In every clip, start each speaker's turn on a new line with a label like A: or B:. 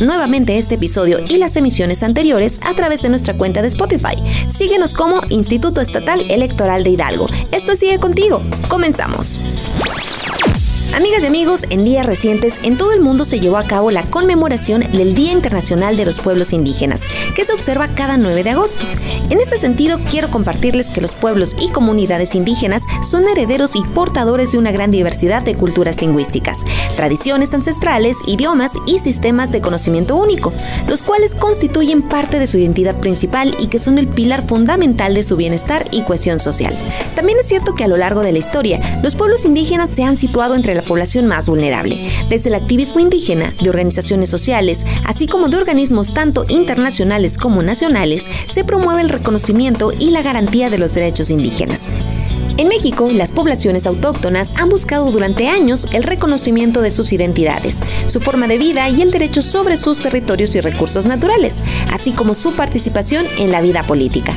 A: nuevamente este episodio y las emisiones anteriores a través de nuestra cuenta de Spotify. Síguenos como Instituto Estatal Electoral de Hidalgo. Esto sigue contigo. Comenzamos. Amigas y amigos, en días recientes en todo el mundo se llevó a cabo la conmemoración del Día Internacional de los Pueblos Indígenas, que se observa cada 9 de agosto. En este sentido, quiero compartirles que los pueblos y comunidades indígenas son herederos y portadores de una gran diversidad de culturas lingüísticas, tradiciones ancestrales, idiomas y sistemas de conocimiento único, los cuales constituyen parte de su identidad principal y que son el pilar fundamental de su bienestar y cohesión social. También es cierto que a lo largo de la historia, los pueblos indígenas se han situado entre la población más vulnerable, desde el activismo indígena, de organizaciones sociales, así como de organismos tanto internacionales como nacionales, se promueve el reconocimiento y la garantía de los derechos indígenas. En México, las poblaciones autóctonas han buscado durante años el reconocimiento de sus identidades, su forma de vida y el derecho sobre sus territorios y recursos naturales, así como su participación en la vida política.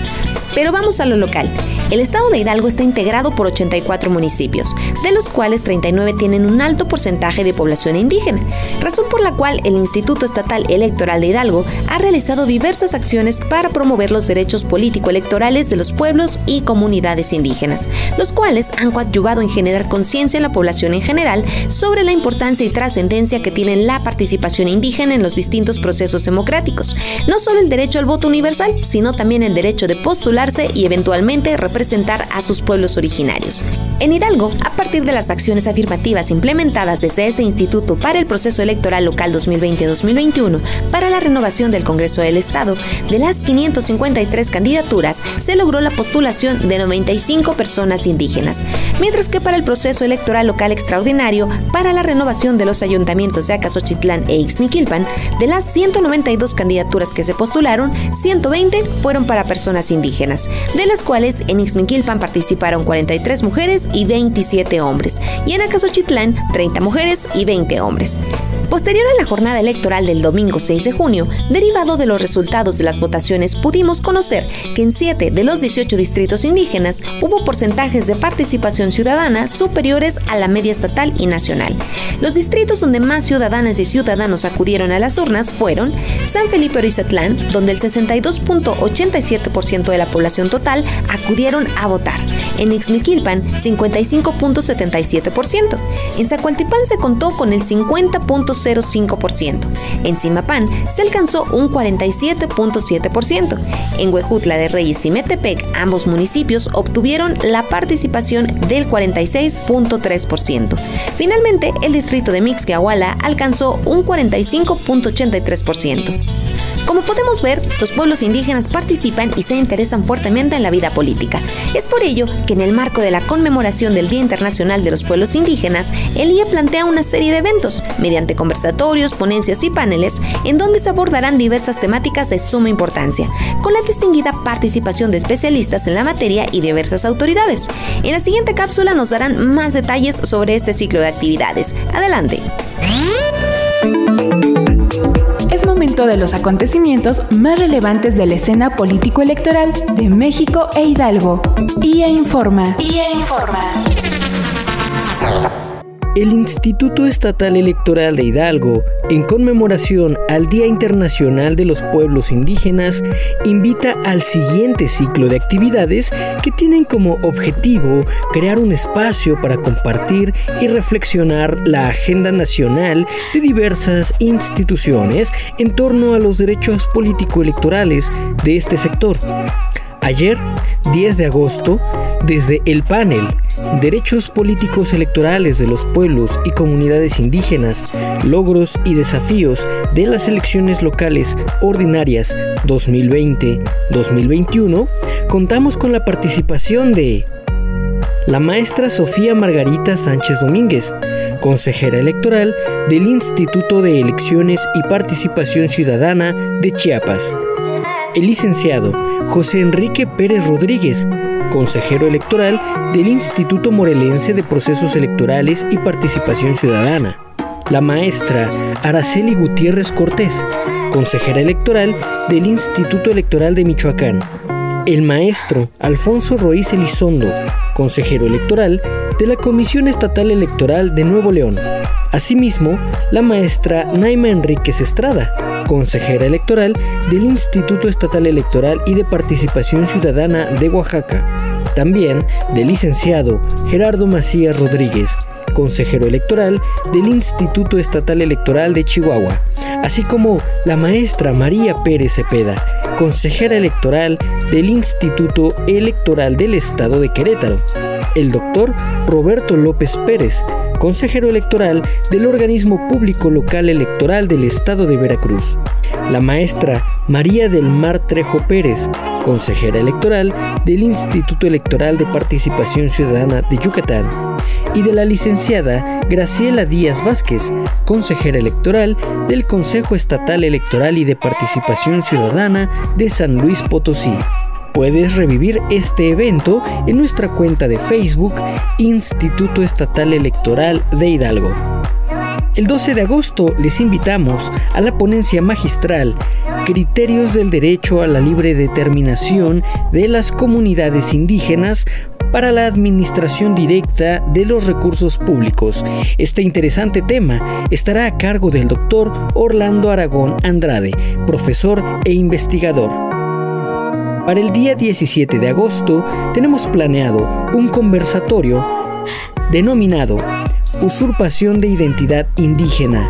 A: Pero vamos a lo local. El estado de Hidalgo está integrado por 84 municipios, de los cuales 39 tienen un alto porcentaje de población indígena, razón por la cual el Instituto Estatal Electoral de Hidalgo ha realizado diversas acciones para promover los derechos político-electorales de los pueblos y comunidades indígenas, los cuales han coadyuvado en generar conciencia en la población en general sobre la importancia y trascendencia que tiene la participación indígena en los distintos procesos democráticos, no solo el derecho al voto universal, sino también el derecho de postularse y eventualmente representar representar a sus pueblos originarios. En Hidalgo, a partir de las acciones afirmativas implementadas desde este instituto para el proceso electoral local 2020-2021 para la renovación del Congreso del Estado, de las 553 candidaturas se logró la postulación de 95 personas indígenas, mientras que para el proceso electoral local extraordinario para la renovación de los ayuntamientos de Acasochitlán e Ixmiquilpan, de las 192 candidaturas que se postularon, 120 fueron para personas indígenas, de las cuales en Ixmiquilpan participaron 43 mujeres y 27 hombres, y en Acasochitlán 30 mujeres y 20 hombres. Posterior a la jornada electoral del domingo 6 de junio, derivado de los resultados de las votaciones, pudimos conocer que en 7 de los 18 distritos indígenas hubo porcentajes de participación ciudadana superiores a la media estatal y nacional. Los distritos donde más ciudadanas y ciudadanos acudieron a las urnas fueron San Felipe Orizatlán, donde el 62.87% de la población total acudieron a votar. En Ixmiquilpan, 55.77%. En Zacualtipán se contó con el 50.5%. 0.05%. En Simapán se alcanzó un 47.7%. En Huejutla de Reyes y Metepec, ambos municipios obtuvieron la participación del 46.3%. Finalmente, el distrito de Mixquiahuala alcanzó un 45.83%. Como podemos ver, los pueblos indígenas participan y se interesan fuertemente en la vida política. Es por ello que en el marco de la conmemoración del Día Internacional de los Pueblos Indígenas, el IE plantea una serie de eventos, mediante conversatorios, ponencias y paneles, en donde se abordarán diversas temáticas de suma importancia, con la distinguida participación de especialistas en la materia y diversas autoridades. En la siguiente cápsula nos darán más detalles sobre este ciclo de actividades. Adelante
B: es momento de los acontecimientos más relevantes de la escena político-electoral de México e Hidalgo. IA Informa. IA Informa.
C: El Instituto Estatal Electoral de Hidalgo, en conmemoración al Día Internacional de los Pueblos Indígenas, invita al siguiente ciclo de actividades que tienen como objetivo crear un espacio para compartir y reflexionar la agenda nacional de diversas instituciones en torno a los derechos político-electorales de este sector. Ayer, 10 de agosto, desde el panel Derechos políticos electorales de los pueblos y comunidades indígenas, logros y desafíos de las elecciones locales ordinarias 2020-2021, contamos con la participación de la maestra Sofía Margarita Sánchez Domínguez, consejera electoral del Instituto de Elecciones y Participación Ciudadana de Chiapas. El licenciado José Enrique Pérez Rodríguez, consejero electoral del Instituto Morelense de Procesos Electorales y Participación Ciudadana. La maestra Araceli Gutiérrez Cortés, consejera electoral del Instituto Electoral de Michoacán. El maestro Alfonso Roíz Elizondo, consejero electoral de la Comisión Estatal Electoral de Nuevo León. Asimismo, la maestra Naima Enríquez Estrada, consejera electoral del Instituto Estatal Electoral y de Participación Ciudadana de Oaxaca. También del licenciado Gerardo Macías Rodríguez, consejero electoral del Instituto Estatal Electoral de Chihuahua, así como la maestra María Pérez Cepeda, consejera electoral del Instituto Electoral del Estado de Querétaro, el doctor Roberto López Pérez, consejero electoral del organismo público local electoral del Estado de Veracruz, la maestra María del Mar Trejo Pérez, consejera electoral del Instituto Electoral de Participación Ciudadana de Yucatán, y de la licenciada Graciela Díaz Vázquez, consejera electoral del Consejo Estatal Electoral y de Participación Ciudadana de San Luis Potosí. Puedes revivir este evento en nuestra cuenta de Facebook Instituto Estatal Electoral de Hidalgo. El 12 de agosto les invitamos a la ponencia magistral Criterios del Derecho a la Libre Determinación de las Comunidades Indígenas para la administración directa de los recursos públicos. Este interesante tema estará a cargo del doctor Orlando Aragón Andrade, profesor e investigador. Para el día 17 de agosto tenemos planeado un conversatorio denominado Usurpación de Identidad Indígena,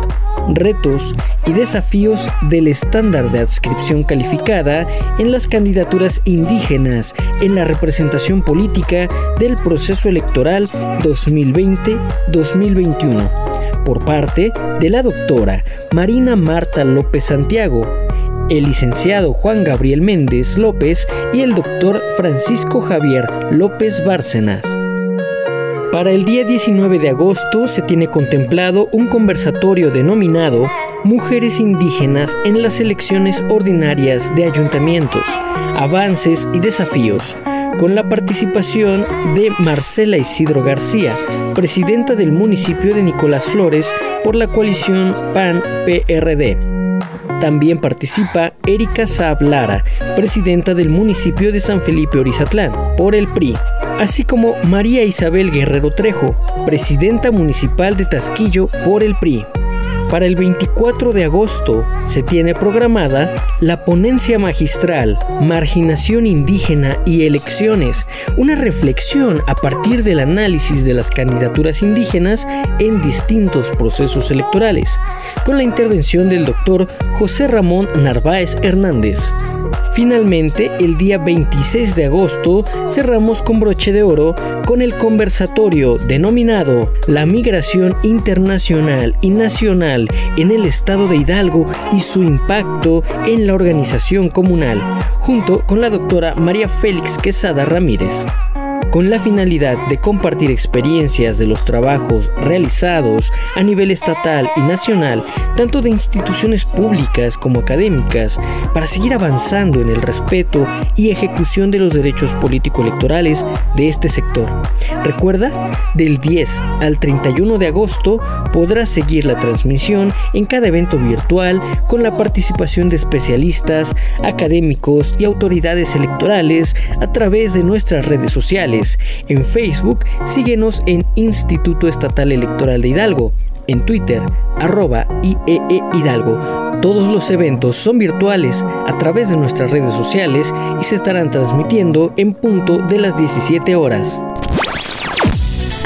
C: retos y desafíos del estándar de adscripción calificada en las candidaturas indígenas en la representación política del proceso electoral 2020-2021 por parte de la doctora Marina Marta López Santiago, el licenciado Juan Gabriel Méndez López y el doctor Francisco Javier López Bárcenas. Para el día 19 de agosto se tiene contemplado un conversatorio denominado Mujeres indígenas en las elecciones ordinarias de ayuntamientos, avances y desafíos, con la participación de Marcela Isidro García, presidenta del municipio de Nicolás Flores por la coalición PAN-PRD. También participa Erika Saab Lara, presidenta del municipio de San Felipe Orizatlán, por el PRI, así como María Isabel Guerrero Trejo, presidenta municipal de Tasquillo por el PRI. Para el 24 de agosto se tiene programada la ponencia magistral Marginación indígena y elecciones, una reflexión a partir del análisis de las candidaturas indígenas en distintos procesos electorales, con la intervención del doctor José Ramón Narváez Hernández. Finalmente, el día 26 de agosto cerramos con broche de oro con el conversatorio denominado La migración internacional y nacional en el estado de Hidalgo y su impacto en la organización comunal, junto con la doctora María Félix Quesada Ramírez con la finalidad de compartir experiencias de los trabajos realizados a nivel estatal y nacional, tanto de instituciones públicas como académicas, para seguir avanzando en el respeto y ejecución de los derechos político-electorales de este sector. Recuerda, del 10 al 31 de agosto podrás seguir la transmisión en cada evento virtual con la participación de especialistas, académicos y autoridades electorales a través de nuestras redes sociales En Facebook, síguenos en Instituto Estatal Electoral de Hidalgo. En Twitter, arroba IEE e Hidalgo. Todos los eventos son virtuales a través de nuestras redes sociales y se estarán transmitiendo en punto de las 17 horas.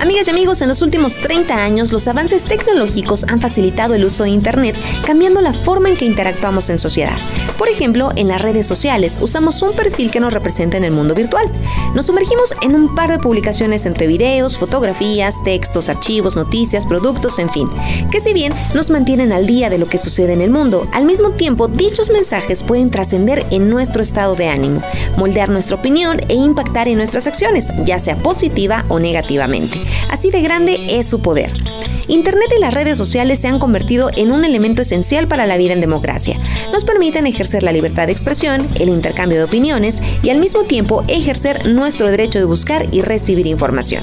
A: Amigas y amigos, en los últimos 30 años los avances tecnológicos han facilitado el uso de Internet, cambiando la forma en que interactuamos en sociedad. Por ejemplo, en las redes sociales usamos un perfil que nos representa en el mundo virtual. Nos sumergimos en un par de publicaciones entre videos, fotografías, textos, archivos, noticias, productos, en fin, que si bien nos mantienen al día de lo que sucede en el mundo, al mismo tiempo dichos mensajes pueden trascender en nuestro estado de ánimo, moldear nuestra opinión e impactar en nuestras acciones, ya sea positiva o negativamente. Así de grande es su poder. Internet y las redes sociales se han convertido en un elemento esencial para la vida en democracia. Nos permiten ejercer la libertad de expresión, el intercambio de opiniones y al mismo tiempo ejercer nuestro derecho de buscar y recibir información.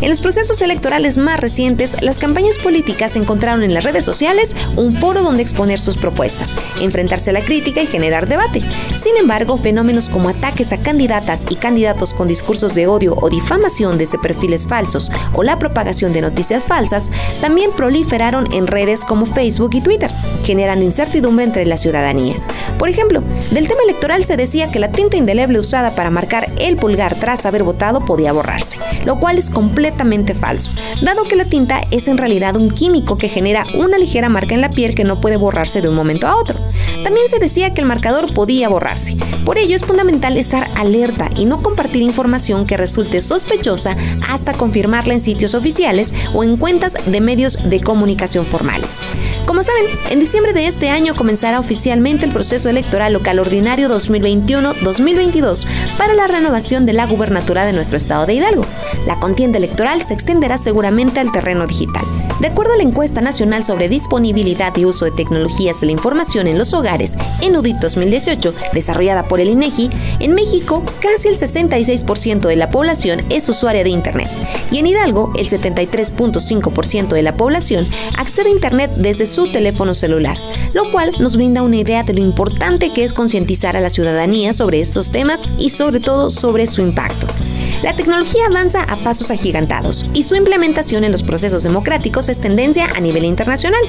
A: En los procesos electorales más recientes, las campañas políticas encontraron en las redes sociales un foro donde exponer sus propuestas, enfrentarse a la crítica y generar debate. Sin embargo, fenómenos como ataques a candidatas y candidatos con discursos de odio o difamación desde perfiles falsos o la propagación de noticias falsas también proliferaron en redes como Facebook y Twitter, generando incertidumbre entre la ciudadanía. Por ejemplo, del tema electoral se decía que la tinta indeleble usada para marcar el pulgar tras haber votado podía borrarse, lo cual es completamente falso, dado que la tinta es en realidad un químico que genera una ligera marca en la piel que no puede borrarse de un momento a otro. También se decía que el marcador podía borrarse. Por ello es fundamental estar alerta y no compartir información que resulte sospechosa hasta confirmarla en sitios oficiales o en cuentas de medios de comunicación formales. Como saben, en diciembre de este año comenzará oficialmente el proceso electoral local ordinario 2021-2022 para la renovación de la gubernatura de nuestro estado de Hidalgo. La contienda electoral se extenderá seguramente al terreno digital. De acuerdo a la encuesta nacional sobre disponibilidad y uso de tecnologías de la información en los hogares, en UDIT 2018, desarrollada por el INEGI, en México casi el 66% de la población es usuaria de Internet y en Hidalgo el 73.5% de la población accede a Internet desde su teléfono celular, lo cual nos brinda una idea de lo importante que es concientizar a la ciudadanía sobre estos temas y sobre todo sobre su impacto. La tecnología avanza a pasos agigantados y su implementación en los procesos democráticos es tendencia a nivel internacional.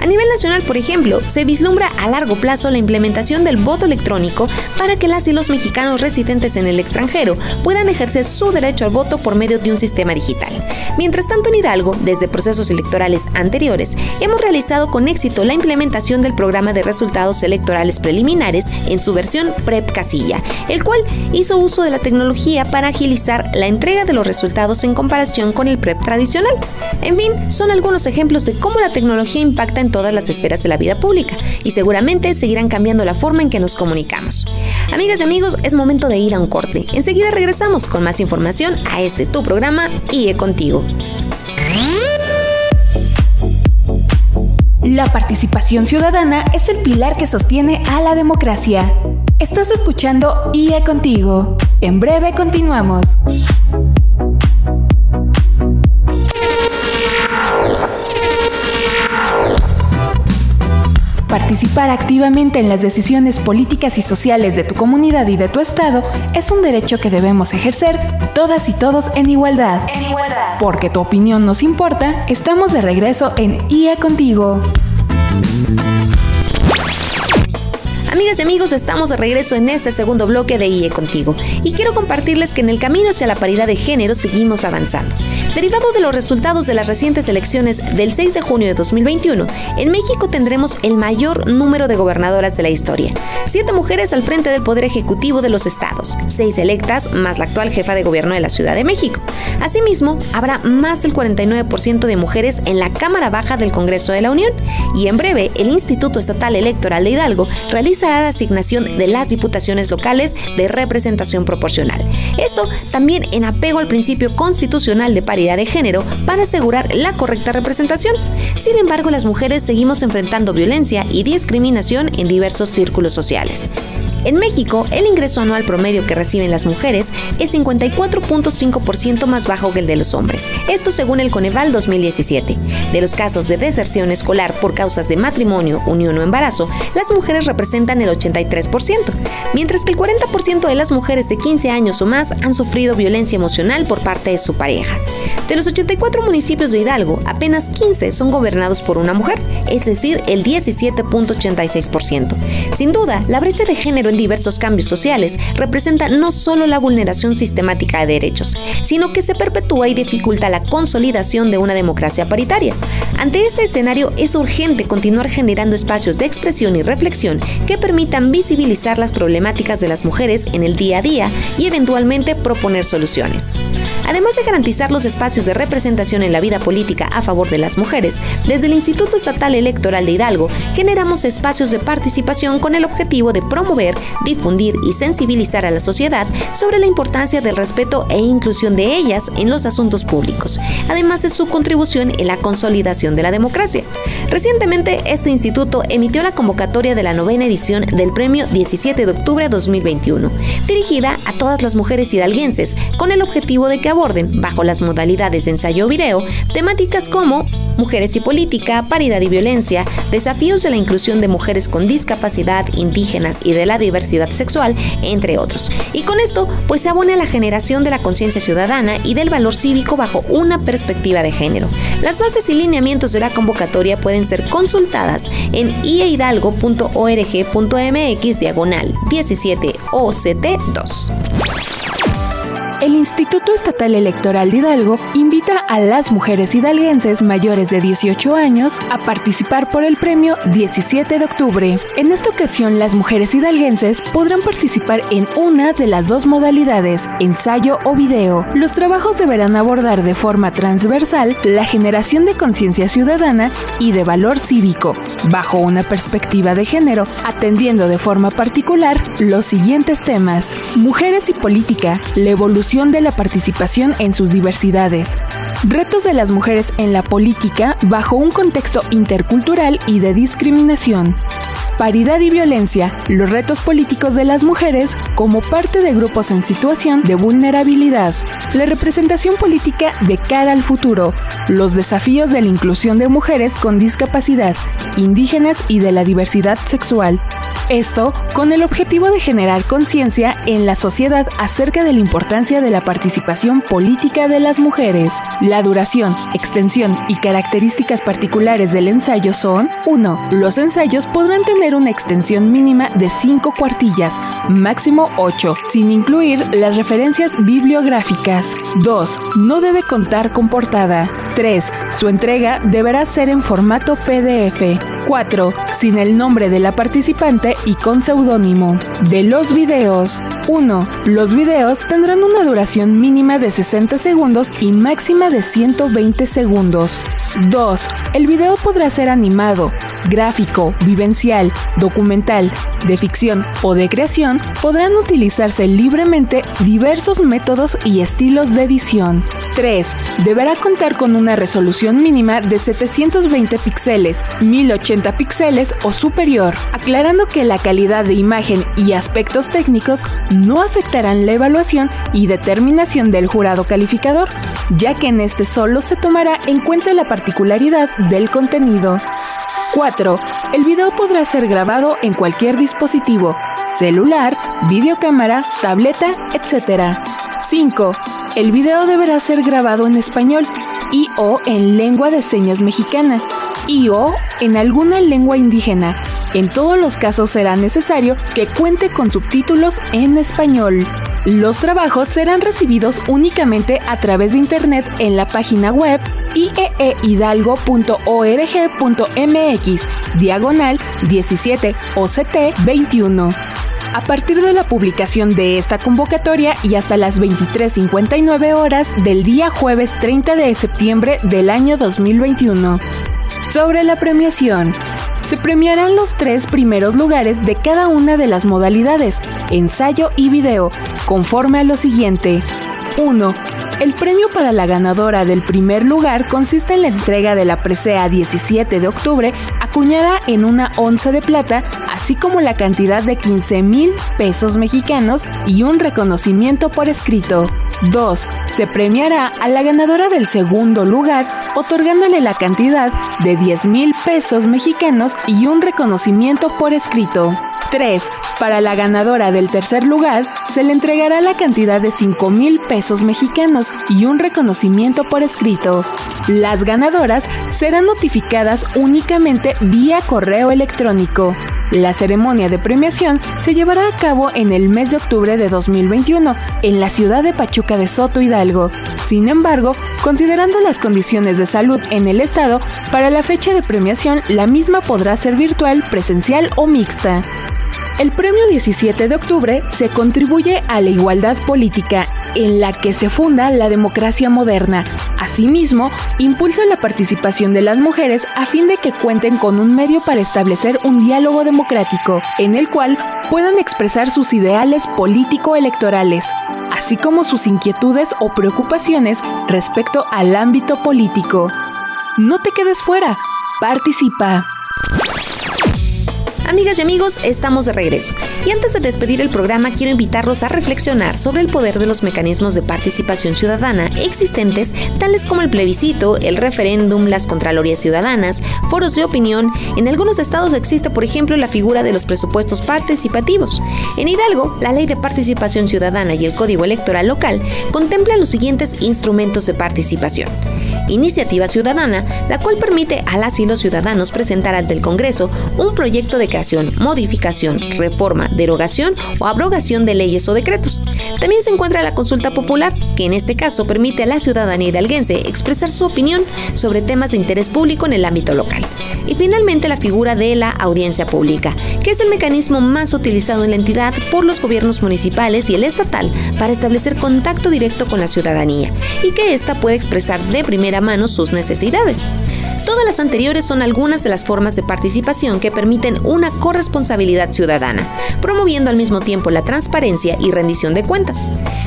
A: A nivel nacional, por ejemplo, se vislumbra a largo plazo la implementación del voto electrónico para que las y los mexicanos residentes en el extranjero puedan ejercer su derecho al voto por medio de un sistema digital. Mientras tanto, en Hidalgo, desde procesos electorales anteriores, hemos realizado con éxito la implementación del programa de resultados electorales preliminares en su versión PREP Casilla, el cual hizo uso de la tecnología para agilizar la entrega de los resultados en comparación con el PREP tradicional. En fin, son algunos ejemplos de cómo la tecnología impacta en todas las esferas de la vida pública y seguramente seguirán cambiando la forma en que nos comunicamos. Amigas y amigos, es momento de ir a un corte. Enseguida regresamos con más información a este tu programa IE Contigo.
B: La participación ciudadana es el pilar que sostiene a la democracia. Estás escuchando IE Contigo. En breve continuamos. Participar activamente en las decisiones políticas y sociales de tu comunidad y de tu estado es un derecho que debemos ejercer todas y todos en igualdad. En igualdad. Porque tu opinión nos importa, estamos de regreso en IE Contigo.
A: Amigas y amigos, estamos de regreso en este segundo bloque de IE Contigo y quiero compartirles que en el camino hacia la paridad de género seguimos avanzando. Derivado de los resultados de las recientes elecciones del 6 de junio de 2021, en México tendremos el mayor número de gobernadoras de la historia. Siete mujeres al frente del Poder Ejecutivo de los estados, seis electas más la actual jefa de gobierno de la Ciudad de México. Asimismo, habrá más del 49% de mujeres en la Cámara Baja del Congreso de la Unión y en breve el Instituto Estatal Electoral de Hidalgo realiza la asignación de las diputaciones locales de representación proporcional. Esto también en apego al principio constitucional de paridad de género para asegurar la correcta representación. Sin embargo, las mujeres seguimos enfrentando violencia y discriminación en diversos círculos sociales. En México, el ingreso anual promedio que reciben las mujeres es 54.5% más bajo que el de los hombres. Esto según el Coneval 2017. De los casos de deserción escolar por causas de matrimonio, unión o embarazo, las mujeres representan el 83%, mientras que el 40% de las mujeres de 15 años o más han sufrido violencia emocional por parte de su pareja. De los 84 municipios de Hidalgo, apenas 15 son gobernados por una mujer, es decir, el 17.86%. Sin duda, la brecha de género diversos cambios sociales representa no solo la vulneración sistemática de derechos, sino que se perpetúa y dificulta la consolidación de una democracia paritaria. Ante este escenario es urgente continuar generando espacios de expresión y reflexión que permitan visibilizar las problemáticas de las mujeres en el día a día y eventualmente proponer soluciones. Además de garantizar los espacios de representación en la vida política a favor de las mujeres, desde el Instituto Estatal Electoral de Hidalgo generamos espacios de participación con el objetivo de promover, difundir y sensibilizar a la sociedad sobre la importancia del respeto e inclusión de ellas en los asuntos públicos, además de su contribución en la consolidación de la democracia. Recientemente, este instituto emitió la convocatoria de la novena edición del Premio 17 de octubre de 2021, dirigida a todas las mujeres hidalguenses, con el objetivo de que aborden, bajo las modalidades de ensayo o video, temáticas como mujeres y política, paridad y violencia, desafíos de la inclusión de mujeres con discapacidad, indígenas y de la diversidad sexual, entre otros. Y con esto, pues se abona la generación de la conciencia ciudadana y del valor cívico bajo una perspectiva de género. Las bases y lineamientos de la convocatoria pueden ser consultadas en iehidalgo.org.mx diagonal 17 OCT2
B: el Instituto Estatal Electoral de Hidalgo invita a las mujeres hidalguenses mayores de 18 años a participar por el premio 17 de octubre. En esta ocasión, las mujeres hidalguenses podrán participar en una de las dos modalidades, ensayo o video. Los trabajos deberán abordar de forma transversal la generación de conciencia ciudadana y de valor cívico, bajo una perspectiva de género, atendiendo de forma particular los siguientes temas. Mujeres y política, la evolución de la participación en sus diversidades. Retos de las mujeres en la política bajo un contexto intercultural y de discriminación. Paridad y violencia, los retos políticos de las mujeres como parte de grupos en situación de vulnerabilidad. La representación política de cara al futuro, los desafíos de la inclusión de mujeres con discapacidad, indígenas y de la diversidad sexual. Esto con el objetivo de generar conciencia en la sociedad acerca de la importancia de la participación política de las mujeres. La duración, extensión y características particulares del ensayo son 1. Los ensayos podrán tener una extensión mínima de 5 cuartillas, máximo 8, sin incluir las referencias bibliográficas. 2. No debe contar con portada. 3. Su entrega deberá ser en formato PDF. 4. Sin el nombre de la participante y con seudónimo. De los videos. 1. Los videos tendrán una duración mínima de 60 segundos y máxima de 120 segundos. 2. El video podrá ser animado, gráfico, vivencial, documental, de ficción o de creación. Podrán utilizarse libremente diversos métodos y estilos de edición. 3. Deberá contar con una resolución mínima de 720 píxeles, 1080 píxeles o superior, aclarando que la calidad de imagen y aspectos técnicos no afectarán la evaluación y determinación del jurado calificador, ya que en este solo se tomará en cuenta la particularidad del contenido. 4. El video podrá ser grabado en cualquier dispositivo, celular, videocámara, tableta, etc. 5. El video deberá ser grabado en español y o en lengua de señas mexicana y o en alguna lengua indígena. En todos los casos será necesario que cuente con subtítulos en español. Los trabajos serán recibidos únicamente a través de Internet en la página web ieehidalgo.org.mx, diagonal 17 OCT 21. A partir de la publicación de esta convocatoria y hasta las 23.59 horas del día jueves 30 de septiembre del año 2021. Sobre la premiación. Se premiarán los tres primeros lugares de cada una de las modalidades, ensayo y video, conforme a lo siguiente. 1. El premio para la ganadora del primer lugar consiste en la entrega de la presea 17 de octubre acuñada en una onza de plata así como la cantidad de 15 mil pesos mexicanos y un reconocimiento por escrito. 2. Se premiará a la ganadora del segundo lugar otorgándole la cantidad de 10 mil pesos mexicanos y un reconocimiento por escrito. 3. Para la ganadora del tercer lugar, se le entregará la cantidad de 5 mil pesos mexicanos y un reconocimiento por escrito. Las ganadoras serán notificadas únicamente vía correo electrónico. La ceremonia de premiación se llevará a cabo en el mes de octubre de 2021 en la ciudad de Pachuca de Soto Hidalgo. Sin embargo, considerando las condiciones de salud en el estado, para la fecha de premiación la misma podrá ser virtual, presencial o mixta. El premio 17 de octubre se contribuye a la igualdad política en la que se funda la democracia moderna. Asimismo, impulsa la participación de las mujeres a fin de que cuenten con un medio para establecer un diálogo democrático en el cual puedan expresar sus ideales político-electorales, así como sus inquietudes o preocupaciones respecto al ámbito político. No te quedes fuera, participa.
A: Amigas y amigos, estamos de regreso. Y antes de despedir el programa, quiero invitarlos a reflexionar sobre el poder de los mecanismos de participación ciudadana existentes, tales como el plebiscito, el referéndum, las contralorías ciudadanas, foros de opinión. En algunos estados existe, por ejemplo, la figura de los presupuestos participativos. En Hidalgo, la Ley de Participación Ciudadana y el Código Electoral Local contemplan los siguientes instrumentos de participación iniciativa ciudadana, la cual permite a las y los ciudadanos presentar ante el Congreso un proyecto de creación, modificación, reforma, derogación o abrogación de leyes o decretos. También se encuentra la consulta popular, que en este caso permite a la ciudadanía hidalguense expresar su opinión sobre temas de interés público en el ámbito local. Y finalmente la figura de la audiencia pública, que es el mecanismo más utilizado en la entidad por los gobiernos municipales y el estatal para establecer contacto directo con la ciudadanía y que ésta puede expresar de primera mano sus necesidades. Todas las anteriores son algunas de las formas de participación que permiten una corresponsabilidad ciudadana, promoviendo al mismo tiempo la transparencia y rendición de cuentas.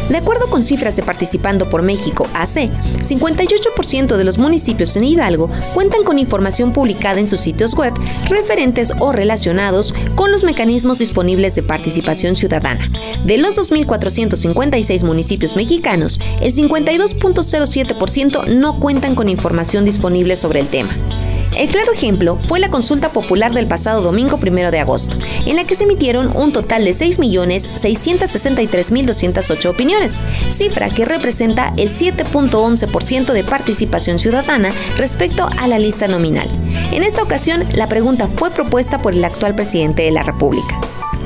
A: De acuerdo con cifras de Participando por México AC, 58% de los municipios en Hidalgo cuentan con información publicada en sus sitios web referentes o relacionados con los mecanismos disponibles de participación ciudadana. De los 2.456 municipios mexicanos, el 52.07% no cuentan con información disponible sobre el tema. El claro ejemplo fue la consulta popular del pasado domingo 1 de agosto, en la que se emitieron un total de 6.663.208 opiniones, cifra que representa el 7.11% de participación ciudadana respecto a la lista nominal. En esta ocasión, la pregunta fue propuesta por el actual presidente de la República.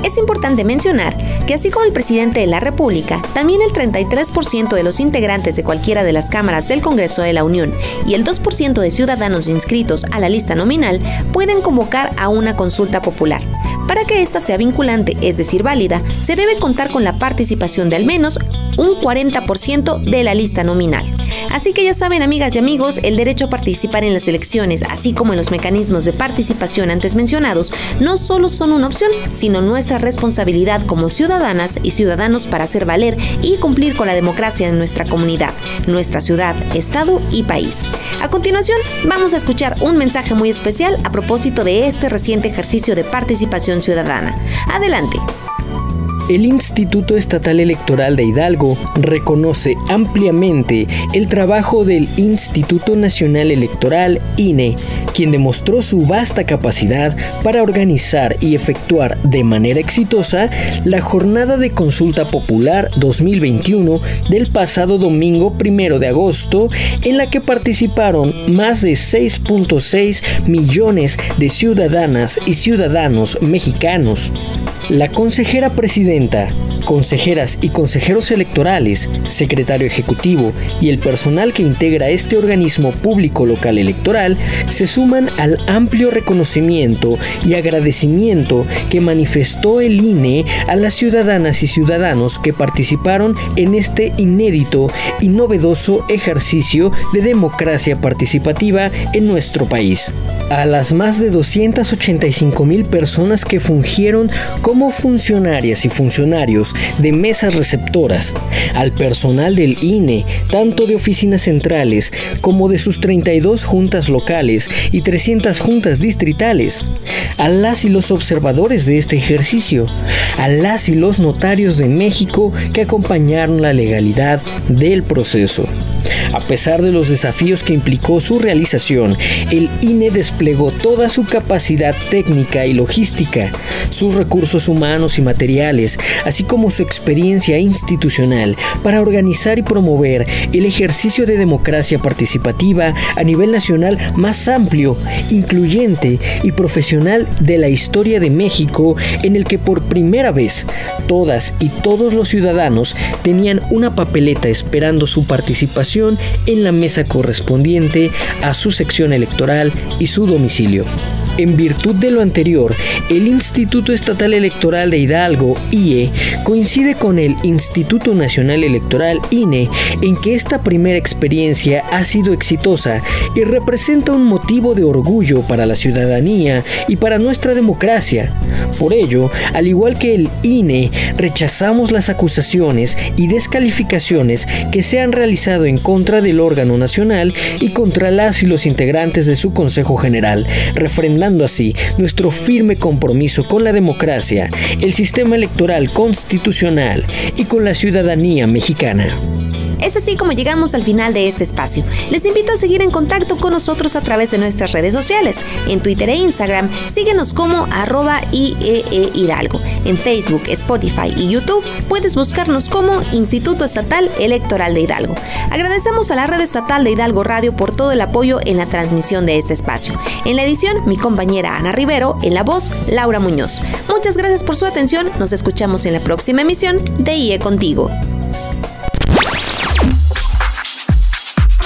A: Es importante mencionar que así como el presidente de la República, también el 33% de los integrantes de cualquiera de las cámaras del Congreso de la Unión y el 2% de ciudadanos inscritos a la lista nominal pueden convocar a una consulta popular. Para que ésta sea vinculante, es decir, válida, se debe contar con la participación de al menos un 40% de la lista nominal. Así que ya saben, amigas y amigos, el derecho a participar en las elecciones, así como en los mecanismos de participación antes mencionados, no solo son una opción, sino nuestra responsabilidad como ciudadanas y ciudadanos para hacer valer y cumplir con la democracia en nuestra comunidad, nuestra ciudad, estado y país. A continuación, vamos a escuchar un mensaje muy especial a propósito de este reciente ejercicio de participación ciudadana. Adelante
C: el Instituto Estatal Electoral de Hidalgo reconoce ampliamente el trabajo del Instituto Nacional Electoral, INE, quien demostró su vasta capacidad para organizar y efectuar de manera exitosa la jornada de consulta popular 2021 del pasado domingo 1 de agosto, en la que participaron más de 6.6 millones de ciudadanas y ciudadanos mexicanos. La consejera presidenta, consejeras y consejeros electorales, secretario ejecutivo y el personal que integra este organismo público local electoral se suman al amplio reconocimiento y agradecimiento que manifestó el INE a las ciudadanas y ciudadanos que participaron en este inédito y novedoso ejercicio de democracia participativa en nuestro país. A las más de 285 mil personas que fungieron como funcionarias y funcionarios de mesas receptoras, al personal del INE, tanto de oficinas centrales como de sus 32 juntas locales y 300 juntas distritales, a las y los observadores de este ejercicio, a las y los notarios de México que acompañaron la legalidad del proceso. A pesar de los desafíos que implicó su realización, el INE desplegó toda su capacidad técnica y logística, sus recursos humanos y materiales, así como su experiencia institucional para organizar y promover el ejercicio de democracia participativa a nivel nacional más amplio, incluyente y profesional de la historia de México, en el que por primera vez todas y todos los ciudadanos tenían una papeleta esperando su participación en la mesa correspondiente a su sección electoral y su domicilio. En virtud de lo anterior, el Instituto Estatal Electoral de Hidalgo, IE, coincide con el Instituto Nacional Electoral, INE, en que esta primera experiencia ha sido exitosa y representa un motivo de orgullo para la ciudadanía y para nuestra democracia. Por ello, al igual que el INE, rechazamos las acusaciones y descalificaciones que se han realizado en contra del órgano nacional y contra las y los integrantes de su Consejo General, refrendando así nuestro firme compromiso con la democracia, el sistema electoral constitucional y con la ciudadanía mexicana.
A: Es así como llegamos al final de este espacio. Les invito a seguir en contacto con nosotros a través de nuestras redes sociales. En Twitter e Instagram, síguenos como arroba IEE Hidalgo. En Facebook, Spotify y YouTube puedes buscarnos como Instituto Estatal Electoral de Hidalgo. Agradecemos a la red estatal de Hidalgo Radio por todo el apoyo en la transmisión de este espacio. En la edición, mi compañera Ana Rivero, en la voz, Laura Muñoz. Muchas gracias por su atención. Nos escuchamos en la próxima emisión de IE Contigo.